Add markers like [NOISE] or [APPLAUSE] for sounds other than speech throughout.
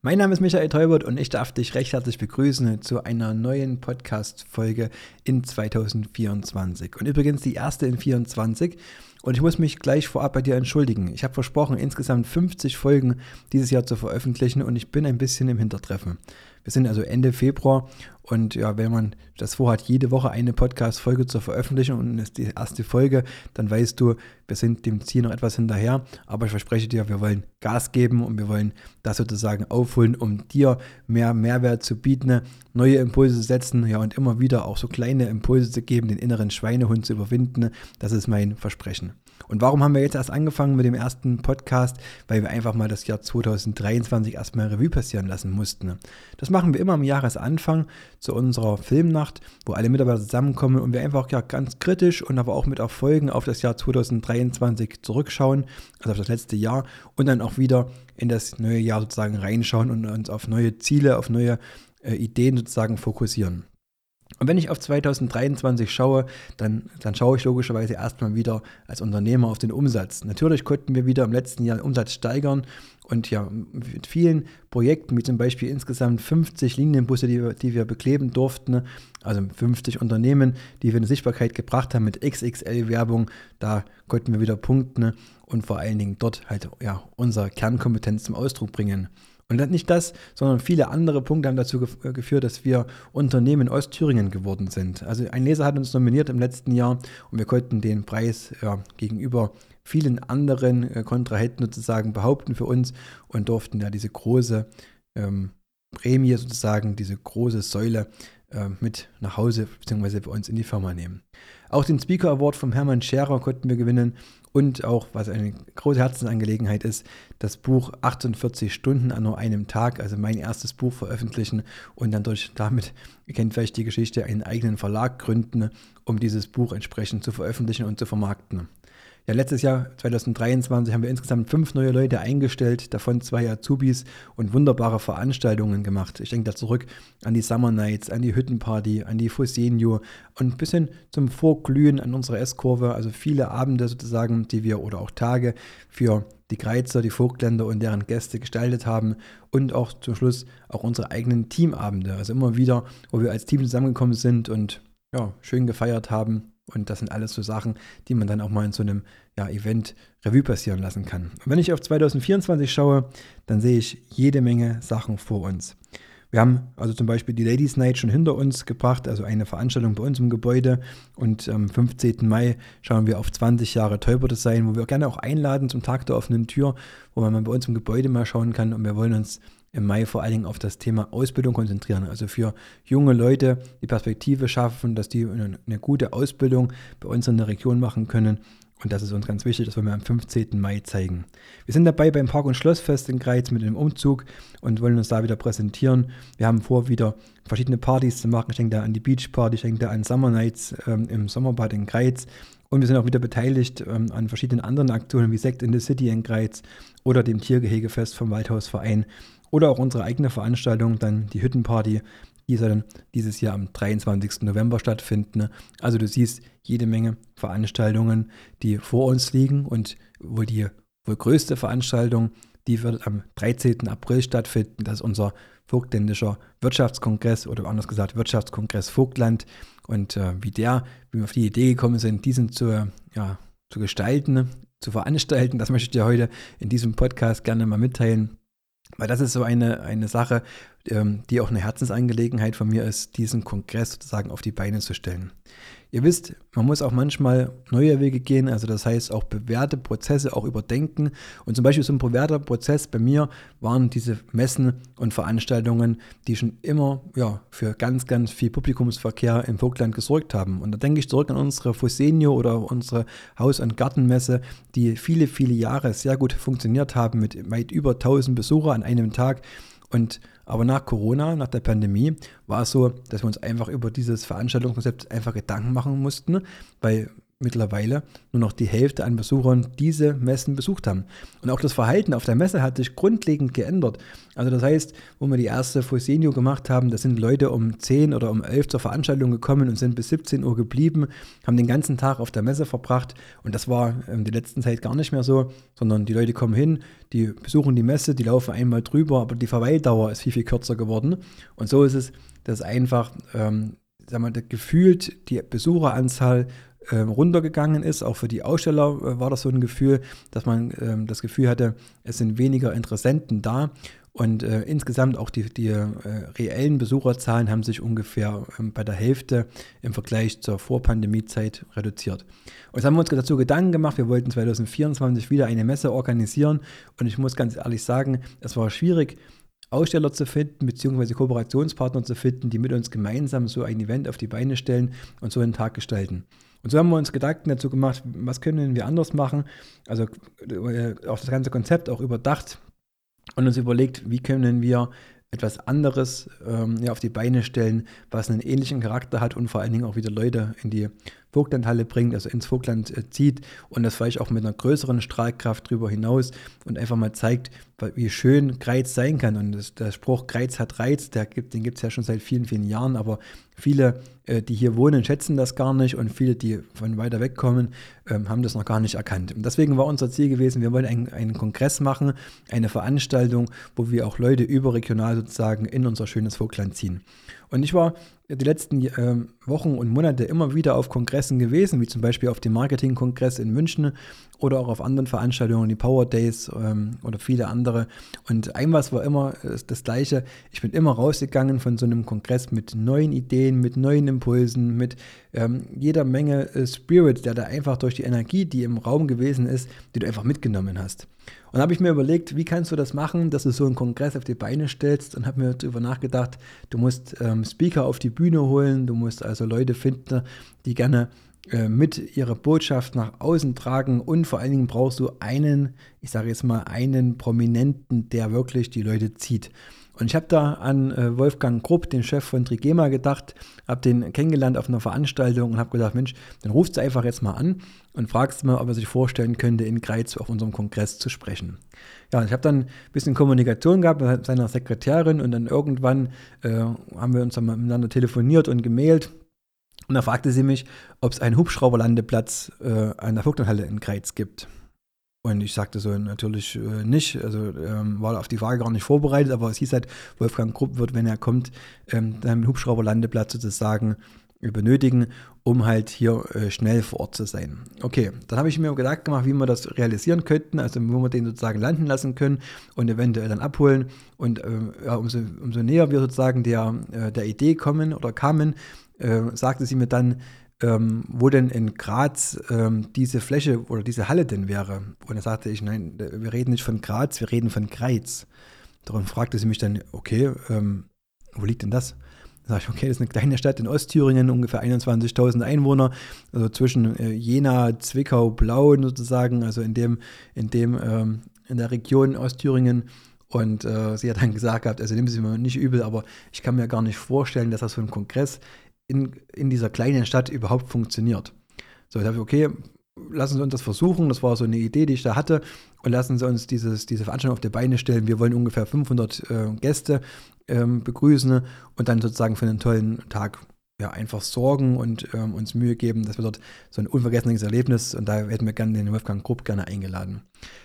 Mein Name ist Michael Teubert und ich darf dich recht herzlich begrüßen zu einer neuen Podcast-Folge in 2024. Und übrigens die erste in 2024. Und ich muss mich gleich vorab bei dir entschuldigen. Ich habe versprochen, insgesamt 50 Folgen dieses Jahr zu veröffentlichen und ich bin ein bisschen im Hintertreffen. Wir sind also Ende Februar und ja, wenn man das vorhat, jede Woche eine Podcast-Folge zu veröffentlichen und es ist die erste Folge, dann weißt du, wir sind dem Ziel noch etwas hinterher. Aber ich verspreche dir, wir wollen Gas geben und wir wollen das sozusagen aufholen, um dir mehr Mehrwert zu bieten, neue Impulse zu setzen, ja, und immer wieder auch so kleine Impulse zu geben, den inneren Schweinehund zu überwinden. Das ist mein Versprechen. Und warum haben wir jetzt erst angefangen mit dem ersten Podcast? Weil wir einfach mal das Jahr 2023 erstmal Revue passieren lassen mussten. Das machen wir immer am Jahresanfang zu unserer Filmnacht, wo alle Mitarbeiter zusammenkommen und wir einfach ja ganz kritisch und aber auch mit Erfolgen auf das Jahr 2023 zurückschauen, also auf das letzte Jahr und dann auch wieder in das neue Jahr sozusagen reinschauen und uns auf neue Ziele, auf neue äh, Ideen sozusagen fokussieren. Und wenn ich auf 2023 schaue, dann, dann schaue ich logischerweise erstmal wieder als Unternehmer auf den Umsatz. Natürlich konnten wir wieder im letzten Jahr den Umsatz steigern und ja, mit vielen Projekten, wie zum Beispiel insgesamt 50 Linienbusse, die wir, die wir bekleben durften, also 50 Unternehmen, die wir in Sichtbarkeit gebracht haben mit XXL-Werbung, da konnten wir wieder punkten und vor allen Dingen dort halt ja, unsere Kernkompetenz zum Ausdruck bringen. Und nicht das, sondern viele andere Punkte haben dazu äh, geführt, dass wir Unternehmen in Ostthüringen geworden sind. Also ein Leser hat uns nominiert im letzten Jahr und wir konnten den Preis ja, gegenüber vielen anderen äh, Kontrahenten sozusagen behaupten für uns und durften ja diese große ähm, Prämie sozusagen, diese große Säule äh, mit nach Hause bzw. bei uns in die Firma nehmen. Auch den Speaker Award vom Hermann Scherer konnten wir gewinnen und auch, was eine große Herzensangelegenheit ist, das Buch 48 Stunden an nur einem Tag, also mein erstes Buch veröffentlichen und dann durch damit, ihr kennt vielleicht die Geschichte, einen eigenen Verlag gründen, um dieses Buch entsprechend zu veröffentlichen und zu vermarkten. Ja, letztes Jahr, 2023, haben wir insgesamt fünf neue Leute eingestellt, davon zwei Azubis und wunderbare Veranstaltungen gemacht. Ich denke da zurück an die Summer Nights, an die Hüttenparty, an die Fusenio und bis hin zum Vorglühen an unserer S-Kurve. Also viele Abende sozusagen, die wir oder auch Tage für die Kreizer, die Vogtländer und deren Gäste gestaltet haben und auch zum Schluss auch unsere eigenen Teamabende. Also immer wieder, wo wir als Team zusammengekommen sind und ja, schön gefeiert haben und das sind alles so Sachen, die man dann auch mal in so einem ja, Event Revue passieren lassen kann. Und wenn ich auf 2024 schaue, dann sehe ich jede Menge Sachen vor uns. Wir haben also zum Beispiel die Ladies Night schon hinter uns gebracht, also eine Veranstaltung bei uns im Gebäude. Und am 15. Mai schauen wir auf 20 Jahre Täuberdesign, wo wir gerne auch einladen zum Tag der offenen Tür, wo man bei uns im Gebäude mal schauen kann. Und wir wollen uns im Mai vor allen Dingen auf das Thema Ausbildung konzentrieren. Also für junge Leute die Perspektive schaffen, dass die eine gute Ausbildung bei uns in der Region machen können. Und das ist uns ganz wichtig, das wollen wir am 15. Mai zeigen. Wir sind dabei beim Park- und Schlossfest in Greiz mit dem Umzug und wollen uns da wieder präsentieren. Wir haben vor, wieder verschiedene Partys zu machen. Ich denke da an die Beach Party, ich denke da an Summer Nights ähm, im Sommerbad in Greiz. Und wir sind auch wieder beteiligt ähm, an verschiedenen anderen Aktionen wie Sekt in the City in Greiz oder dem Tiergehegefest vom Waldhausverein. Oder auch unsere eigene Veranstaltung, dann die Hüttenparty, die soll dann dieses Jahr am 23. November stattfinden. Also du siehst jede Menge Veranstaltungen, die vor uns liegen und wohl die wohl größte Veranstaltung, die wird am 13. April stattfinden. Das ist unser Vogtländischer Wirtschaftskongress oder anders gesagt Wirtschaftskongress Vogtland. Und äh, wie der, wie wir auf die Idee gekommen sind, diesen zu, ja, zu gestalten, zu veranstalten, das möchte ich dir heute in diesem Podcast gerne mal mitteilen. Weil das ist so eine, eine Sache, ähm, die auch eine Herzensangelegenheit von mir ist, diesen Kongress sozusagen auf die Beine zu stellen. Ihr wisst, man muss auch manchmal neue Wege gehen, also das heißt auch bewährte Prozesse auch überdenken. Und zum Beispiel so ein bewährter Prozess bei mir waren diese Messen und Veranstaltungen, die schon immer ja, für ganz, ganz viel Publikumsverkehr im Vogtland gesorgt haben. Und da denke ich zurück an unsere Fusenio oder unsere Haus- und Gartenmesse, die viele, viele Jahre sehr gut funktioniert haben mit weit über 1000 Besucher an einem Tag. Und aber nach Corona, nach der Pandemie, war es so, dass wir uns einfach über dieses Veranstaltungskonzept einfach Gedanken machen mussten, weil mittlerweile nur noch die Hälfte an Besuchern diese Messen besucht haben. Und auch das Verhalten auf der Messe hat sich grundlegend geändert. Also das heißt, wo wir die erste Fosenio gemacht haben, da sind Leute um 10 oder um 11 zur Veranstaltung gekommen und sind bis 17 Uhr geblieben, haben den ganzen Tag auf der Messe verbracht. Und das war in der letzten Zeit gar nicht mehr so, sondern die Leute kommen hin, die besuchen die Messe, die laufen einmal drüber, aber die Verweildauer ist viel, viel kürzer geworden. Und so ist es, dass einfach ähm, sagen wir, gefühlt die Besucheranzahl runtergegangen ist. Auch für die Aussteller äh, war das so ein Gefühl, dass man äh, das Gefühl hatte, es sind weniger Interessenten da. Und äh, insgesamt auch die, die äh, reellen Besucherzahlen haben sich ungefähr ähm, bei der Hälfte im Vergleich zur Vorpandemiezeit reduziert. Und jetzt haben wir uns dazu Gedanken gemacht, wir wollten 2024 wieder eine Messe organisieren. Und ich muss ganz ehrlich sagen, es war schwierig, Aussteller zu finden, beziehungsweise Kooperationspartner zu finden, die mit uns gemeinsam so ein Event auf die Beine stellen und so einen Tag gestalten. Und so haben wir uns Gedanken dazu gemacht, was können wir anders machen. Also äh, auch das ganze Konzept auch überdacht und uns überlegt, wie können wir etwas anderes ähm, ja, auf die Beine stellen, was einen ähnlichen Charakter hat und vor allen Dingen auch wieder Leute in die Vogtlandhalle bringt, also ins Vogtland äh, zieht und das vielleicht auch mit einer größeren Strahlkraft darüber hinaus und einfach mal zeigt, wie schön Greiz sein kann. Und das, der Spruch Greiz hat Reiz, der gibt, den gibt es ja schon seit vielen, vielen Jahren, aber viele, äh, die hier wohnen, schätzen das gar nicht und viele, die von weiter weg kommen, äh, haben das noch gar nicht erkannt. Und deswegen war unser Ziel gewesen, wir wollen einen, einen Kongress machen, eine Veranstaltung, wo wir auch Leute überregional sozusagen in unser schönes Vogtland ziehen. Und ich war die letzten äh, Wochen und Monate immer wieder auf Kongressen gewesen, wie zum Beispiel auf dem Marketing-Kongress in München oder auch auf anderen Veranstaltungen, die Power Days ähm, oder viele andere. Und ein was war immer das Gleiche. Ich bin immer rausgegangen von so einem Kongress mit neuen Ideen, mit neuen Impulsen, mit ähm, jeder Menge äh, Spirit, der da einfach durch die Energie, die im Raum gewesen ist, die du einfach mitgenommen hast. Und habe ich mir überlegt, wie kannst du das machen, dass du so einen Kongress auf die Beine stellst und habe mir darüber nachgedacht, du musst ähm, Speaker auf die Bühne holen, du musst also Leute finden, die gerne äh, mit ihrer Botschaft nach außen tragen und vor allen Dingen brauchst du einen, ich sage jetzt mal, einen Prominenten, der wirklich die Leute zieht. Und ich habe da an äh, Wolfgang Grupp, den Chef von Trigema, gedacht, habe den kennengelernt auf einer Veranstaltung und habe gedacht, Mensch, dann rufst du einfach jetzt mal an und fragst mal, ob er sich vorstellen könnte, in Greiz auf unserem Kongress zu sprechen. Ja, ich habe dann ein bisschen Kommunikation gehabt mit seiner Sekretärin und dann irgendwann äh, haben wir uns dann miteinander telefoniert und gemailt. Und da fragte sie mich, ob es einen Hubschrauberlandeplatz äh, an der Vogtlandhalle in Greiz gibt. Und ich sagte so natürlich äh, nicht, also ähm, war auf die Frage gar nicht vorbereitet, aber es hieß halt, Wolfgang Krupp wird, wenn er kommt, ähm, einen Hubschrauberlandeplatz sozusagen benötigen, um halt hier äh, schnell vor Ort zu sein. Okay, dann habe ich mir Gedanken gemacht, wie wir das realisieren könnten, also wo wir den sozusagen landen lassen können und eventuell dann abholen. Und äh, ja, umso, umso näher wir sozusagen der, äh, der Idee kommen oder kamen, äh, sagte sie mir dann, ähm, wo denn in Graz ähm, diese Fläche oder diese Halle denn wäre. Und da sagte ich, nein, wir reden nicht von Graz, wir reden von Greiz. Darum fragte sie mich dann, okay, ähm, wo liegt denn das? Da sage ich, okay, das ist eine kleine Stadt in Ostthüringen, ungefähr 21.000 Einwohner, also zwischen äh, Jena, Zwickau, Blauen sozusagen, also in dem, in dem, ähm, in der Region Ostthüringen. Und äh, sie hat dann gesagt also nehmen Sie mir nicht übel, aber ich kann mir gar nicht vorstellen, dass das so ein Kongress in, in dieser kleinen Stadt überhaupt funktioniert. So, ich dachte, okay, lassen Sie uns das versuchen. Das war so eine Idee, die ich da hatte. Und lassen Sie uns dieses, diese Veranstaltung auf die Beine stellen. Wir wollen ungefähr 500 äh, Gäste ähm, begrüßen und dann sozusagen für einen tollen Tag ja, einfach sorgen und ähm, uns Mühe geben, dass wir dort so ein unvergessenes Erlebnis und da hätten wir gerne den Wolfgang Grupp gerne eingeladen.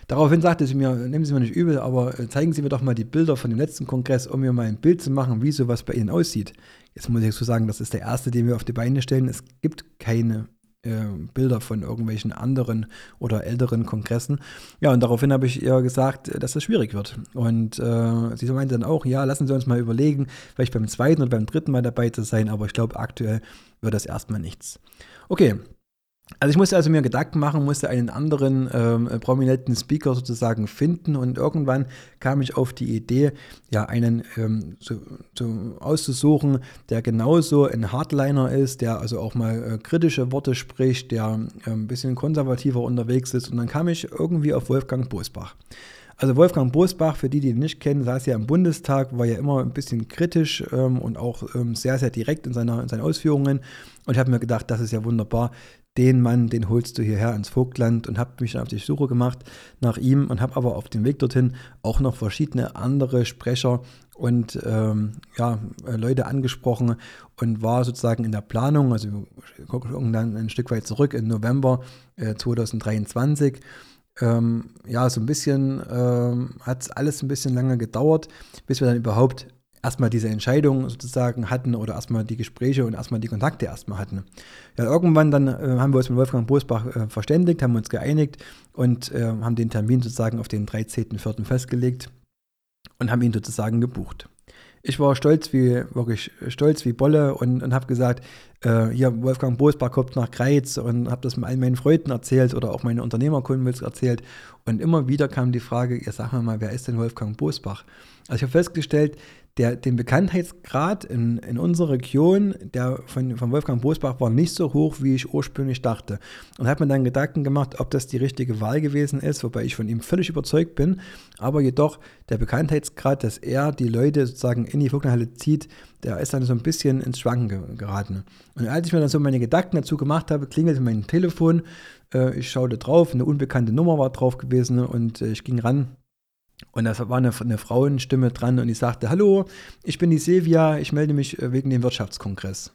Daraufhin sagte sie mir, nehmen Sie mir nicht übel, aber äh, zeigen Sie mir doch mal die Bilder von dem letzten Kongress, um mir mal ein Bild zu machen, wie sowas bei Ihnen aussieht. Jetzt muss ich so sagen, das ist der erste, den wir auf die Beine stellen. Es gibt keine äh, Bilder von irgendwelchen anderen oder älteren Kongressen. Ja, und daraufhin habe ich ihr gesagt, dass das schwierig wird. Und äh, sie meinte dann auch, ja, lassen Sie uns mal überlegen, vielleicht beim zweiten und beim dritten Mal dabei zu sein, aber ich glaube, aktuell wird das erstmal nichts. Okay, also ich musste also mir Gedanken machen, musste einen anderen ähm, prominenten Speaker sozusagen finden und irgendwann kam ich auf die Idee, ja einen ähm, so, so auszusuchen, der genauso ein Hardliner ist, der also auch mal äh, kritische Worte spricht, der äh, ein bisschen konservativer unterwegs ist und dann kam ich irgendwie auf Wolfgang Bosbach. Also Wolfgang Bosbach, für die, die ihn nicht kennen, saß ja im Bundestag, war ja immer ein bisschen kritisch ähm, und auch ähm, sehr, sehr direkt in, seiner, in seinen Ausführungen. Und ich habe mir gedacht, das ist ja wunderbar. Den Mann, den holst du hierher ins Vogtland und habe mich dann auf die Suche gemacht nach ihm und habe aber auf dem Weg dorthin auch noch verschiedene andere Sprecher und ähm, ja, äh, Leute angesprochen und war sozusagen in der Planung, also wir gucken dann ein Stück weit zurück in November äh, 2023 ähm, ja, so ein bisschen ähm, hat es alles ein bisschen lange gedauert, bis wir dann überhaupt erstmal diese Entscheidung sozusagen hatten oder erstmal die Gespräche und erstmal die Kontakte erstmal hatten. Ja, irgendwann dann äh, haben wir uns mit Wolfgang Bosbach äh, verständigt, haben uns geeinigt und äh, haben den Termin sozusagen auf den 13.04. festgelegt und haben ihn sozusagen gebucht ich war stolz wie, wirklich stolz wie Bolle und, und habe gesagt, äh, hier Wolfgang Bosbach kommt nach Greiz und habe das all meinen Freunden erzählt oder auch meine Unternehmerkunden erzählt. Und immer wieder kam die Frage, ihr sag mal, wer ist denn Wolfgang Bosbach? Also ich habe festgestellt, der, den Bekanntheitsgrad in, in unserer Region, der von, von Wolfgang Bosbach war nicht so hoch, wie ich ursprünglich dachte. Und habe mir dann Gedanken gemacht, ob das die richtige Wahl gewesen ist, wobei ich von ihm völlig überzeugt bin. Aber jedoch der Bekanntheitsgrad, dass er die Leute sozusagen in die Vogtlandhalle zieht, der ist dann so ein bisschen ins Schwanken geraten. Und als ich mir dann so meine Gedanken dazu gemacht habe, klingelte mein Telefon. Äh, ich schaute drauf, eine unbekannte Nummer war drauf gewesen und äh, ich ging ran und da war eine, eine Frauenstimme dran und die sagte, hallo, ich bin die Silvia, ich melde mich äh, wegen dem Wirtschaftskongress.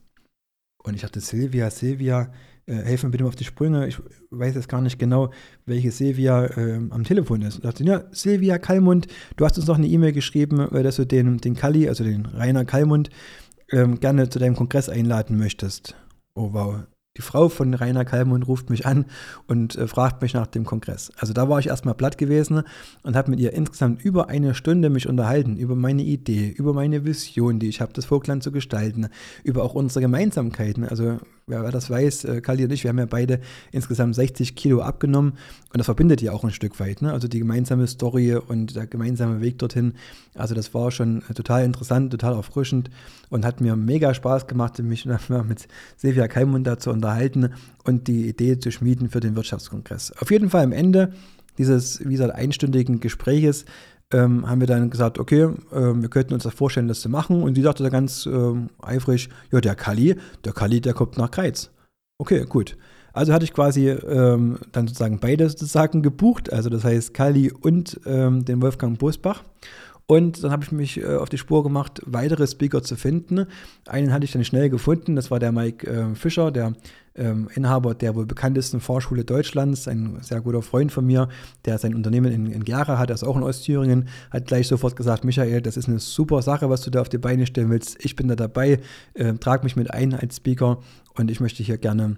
Und ich dachte, Silvia, Silvia, äh, helf mir bitte mal auf die Sprünge. Ich weiß jetzt gar nicht genau, welche Silvia äh, am Telefon ist. Und dachte, ja, Silvia Kallmund, du hast uns noch eine E-Mail geschrieben, äh, dass du den, den Kalli, also den Rainer Kallmund, ähm, gerne zu deinem Kongress einladen möchtest. Oh wow, die Frau von Rainer Kalmund ruft mich an und äh, fragt mich nach dem Kongress. Also da war ich erstmal platt gewesen und habe mit ihr insgesamt über eine Stunde mich unterhalten, über meine Idee, über meine Vision, die ich habe, das Vogtland zu gestalten, über auch unsere Gemeinsamkeiten. Also wer, wer das weiß, äh, Kali und ich, wir haben ja beide insgesamt 60 Kilo abgenommen und das verbindet ja auch ein Stück weit. Ne? Also die gemeinsame Story und der gemeinsame Weg dorthin. Also das war schon äh, total interessant, total erfrischend und hat mir mega Spaß gemacht, mich [LAUGHS] mit Silvia Kalmund da zu unterhalten und die Idee zu schmieden für den Wirtschaftskongress. Auf jeden Fall am Ende dieses, wie gesagt, einstündigen Gespräches ähm, haben wir dann gesagt, okay, äh, wir könnten uns das vorstellen, das zu machen. Und sie sagte dann ganz äh, eifrig, ja, der Kali, der Kali, der kommt nach Kreiz. Okay, gut. Also hatte ich quasi ähm, dann sozusagen beide sozusagen gebucht, also das heißt Kali und ähm, den Wolfgang Bosbach. Und dann habe ich mich äh, auf die Spur gemacht, weitere Speaker zu finden. Einen hatte ich dann schnell gefunden, das war der Mike äh, Fischer, der ähm, Inhaber der wohl bekanntesten Vorschule Deutschlands, ein sehr guter Freund von mir, der sein Unternehmen in, in Gera hat, also auch in Ostthüringen, hat gleich sofort gesagt, Michael, das ist eine super Sache, was du da auf die Beine stellen willst. Ich bin da dabei, äh, trag mich mit ein als Speaker und ich möchte hier gerne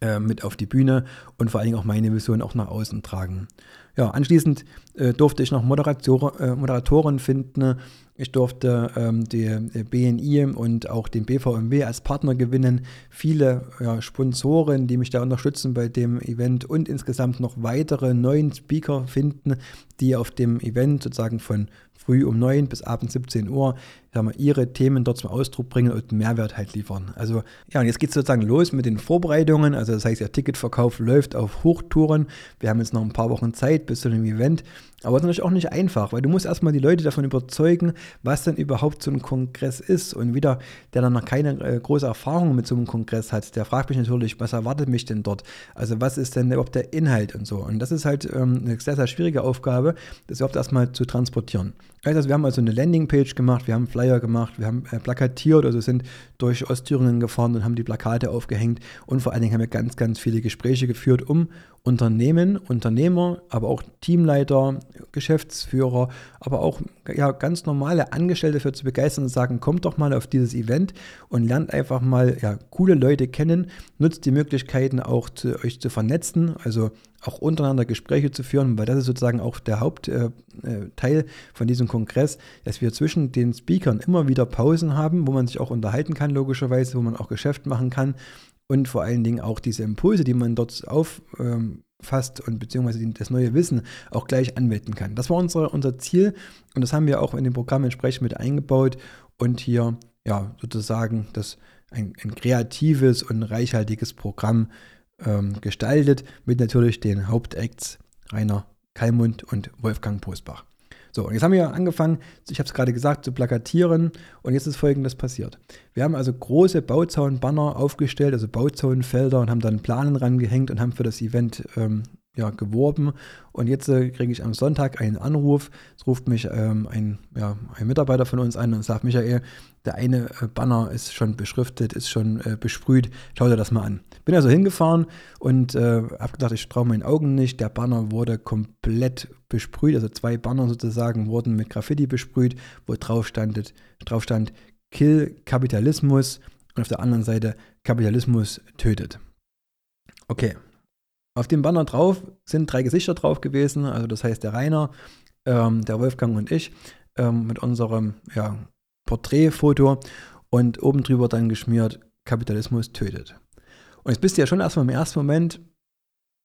äh, mit auf die Bühne und vor allen Dingen auch meine Vision auch nach außen tragen. Ja, anschließend äh, durfte ich noch Moderator, äh, Moderatoren finden. Ich durfte ähm, die, die, BNI und auch den BVMW als Partner gewinnen. Viele ja, Sponsoren, die mich da unterstützen bei dem Event und insgesamt noch weitere neuen Speaker finden, die auf dem Event sozusagen von früh um 9 bis abends 17 Uhr sagen wir, ihre Themen dort zum Ausdruck bringen und Mehrwert halt liefern. Also ja, und jetzt geht es sozusagen los mit den Vorbereitungen. Also das heißt, der Ticketverkauf läuft auf Hochtouren. Wir haben jetzt noch ein paar Wochen Zeit bis zu dem Event. Aber es ist natürlich auch nicht einfach, weil du musst erstmal die Leute davon überzeugen, was denn überhaupt so ein Kongress ist. Und wieder, der dann noch keine äh, große Erfahrung mit so einem Kongress hat, der fragt mich natürlich, was erwartet mich denn dort? Also was ist denn überhaupt der Inhalt und so. Und das ist halt ähm, eine sehr, sehr schwierige Aufgabe, das überhaupt erstmal zu transportieren. Also wir haben also eine Landingpage gemacht, wir haben Flyer gemacht, wir haben äh, plakatiert, also sind durch Ostthüringen gefahren und haben die Plakate aufgehängt. Und vor allen Dingen haben wir ganz, ganz viele Gespräche geführt, um Unternehmen, Unternehmer, aber auch Teamleiter, Geschäftsführer, aber auch ja, ganz normale Angestellte dafür zu begeistern und sagen, kommt doch mal auf dieses Event und lernt einfach mal ja, coole Leute kennen, nutzt die Möglichkeiten auch zu, euch zu vernetzen, also auch untereinander Gespräche zu führen, weil das ist sozusagen auch der Hauptteil äh, äh von diesem Kongress, dass wir zwischen den Speakern immer wieder Pausen haben, wo man sich auch unterhalten kann, logischerweise, wo man auch Geschäft machen kann und vor allen Dingen auch diese Impulse, die man dort auffasst und beziehungsweise das neue Wissen auch gleich anwenden kann. Das war unsere, unser Ziel und das haben wir auch in dem Programm entsprechend mit eingebaut und hier ja sozusagen das ein, ein kreatives und reichhaltiges Programm ähm, gestaltet mit natürlich den Hauptacts Rainer Kalmund und Wolfgang Postbach. So, und jetzt haben wir angefangen, ich habe es gerade gesagt, zu plakatieren und jetzt ist Folgendes passiert. Wir haben also große Bauzaunbanner aufgestellt, also Bauzaunfelder und haben dann Planen rangehängt und haben für das Event ähm, ja, geworben. Und jetzt äh, kriege ich am Sonntag einen Anruf. Es ruft mich ähm, ein, ja, ein Mitarbeiter von uns an und sagt, Michael, der eine äh, Banner ist schon beschriftet, ist schon äh, besprüht. Schau dir das mal an. Bin also hingefahren und äh, habe gedacht, ich traue meinen Augen nicht. Der Banner wurde komplett besprüht. Also zwei Banner sozusagen wurden mit Graffiti besprüht, wo drauf, standet, drauf stand Kill Kapitalismus und auf der anderen Seite Kapitalismus tötet. Okay, auf dem Banner drauf sind drei Gesichter drauf gewesen, also das heißt der Rainer, ähm, der Wolfgang und ich ähm, mit unserem ja, Porträtfoto und oben drüber dann geschmiert, Kapitalismus tötet. Und jetzt bist du ja schon erstmal im ersten Moment,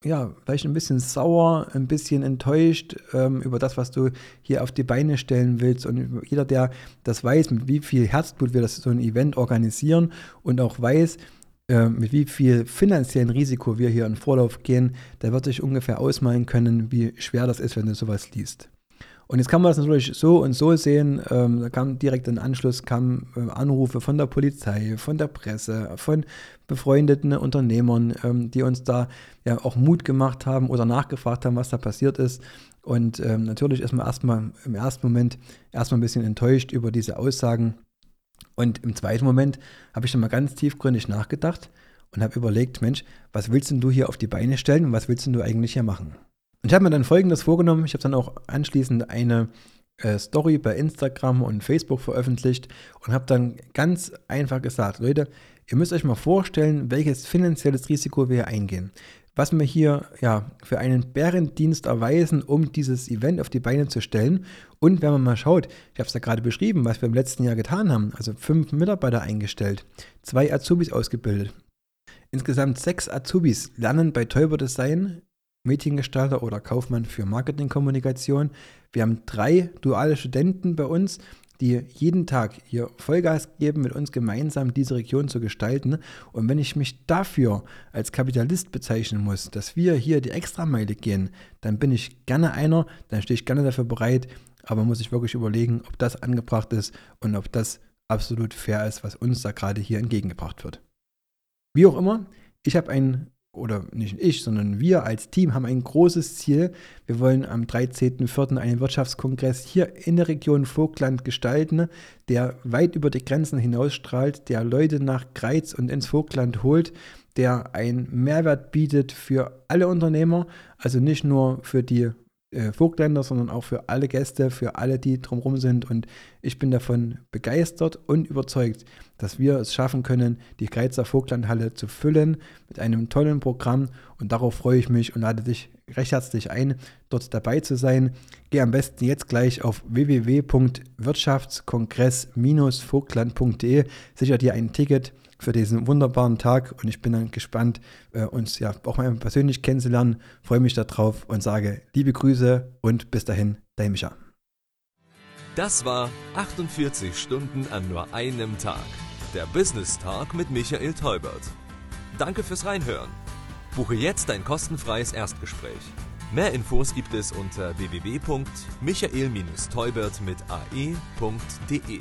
ja, vielleicht ein bisschen sauer, ein bisschen enttäuscht ähm, über das, was du hier auf die Beine stellen willst. Und jeder, der das weiß, mit wie viel Herzblut wir das so ein Event organisieren und auch weiß, mit wie viel finanziellen Risiko wir hier in Vorlauf gehen, der wird sich ungefähr ausmalen können, wie schwer das ist, wenn du sowas liest. Und jetzt kann man das natürlich so und so sehen. Ähm, da kam direkt im Anschluss kamen äh, Anrufe von der Polizei, von der Presse, von befreundeten Unternehmern, ähm, die uns da ja auch Mut gemacht haben oder nachgefragt haben, was da passiert ist. Und ähm, natürlich ist man erstmal im ersten Moment erstmal ein bisschen enttäuscht über diese Aussagen. Und im zweiten Moment habe ich dann mal ganz tiefgründig nachgedacht und habe überlegt, Mensch, was willst denn du hier auf die Beine stellen und was willst denn du eigentlich hier machen? Und ich habe mir dann Folgendes vorgenommen. Ich habe dann auch anschließend eine äh, Story bei Instagram und Facebook veröffentlicht und habe dann ganz einfach gesagt, Leute, ihr müsst euch mal vorstellen, welches finanzielles Risiko wir hier eingehen was wir hier ja, für einen Bärendienst erweisen, um dieses Event auf die Beine zu stellen. Und wenn man mal schaut, ich habe es ja gerade beschrieben, was wir im letzten Jahr getan haben, also fünf Mitarbeiter eingestellt, zwei Azubis ausgebildet. Insgesamt sechs Azubis lernen bei Teuber Design, Mediengestalter oder Kaufmann für Marketingkommunikation. Wir haben drei duale Studenten bei uns, die jeden Tag hier Vollgas geben, mit uns gemeinsam diese Region zu gestalten. Und wenn ich mich dafür als Kapitalist bezeichnen muss, dass wir hier die Extrameile gehen, dann bin ich gerne einer, dann stehe ich gerne dafür bereit, aber muss ich wirklich überlegen, ob das angebracht ist und ob das absolut fair ist, was uns da gerade hier entgegengebracht wird. Wie auch immer, ich habe ein oder nicht ich, sondern wir als Team haben ein großes Ziel. Wir wollen am 13.04. einen Wirtschaftskongress hier in der Region Vogtland gestalten, der weit über die Grenzen hinausstrahlt, der Leute nach Greiz und ins Vogtland holt, der einen Mehrwert bietet für alle Unternehmer, also nicht nur für die äh, Vogtländer, sondern auch für alle Gäste, für alle, die drumherum sind. Und ich bin davon begeistert und überzeugt, dass wir es schaffen können, die Greizer Vogtlandhalle zu füllen mit einem tollen Programm. Und darauf freue ich mich und lade dich recht herzlich ein, dort dabei zu sein. Geh am besten jetzt gleich auf www.wirtschaftskongress-vogtland.de, sicher dir ein Ticket für diesen wunderbaren Tag und ich bin dann gespannt, äh, uns ja auch mal persönlich kennenzulernen. Freue mich darauf und sage liebe Grüße und bis dahin, dein Micha. Das war 48 Stunden an nur einem Tag. Der Business Talk mit Michael Teubert. Danke fürs Reinhören. Buche jetzt ein kostenfreies Erstgespräch. Mehr Infos gibt es unter www.michael-teubert mit ae.de.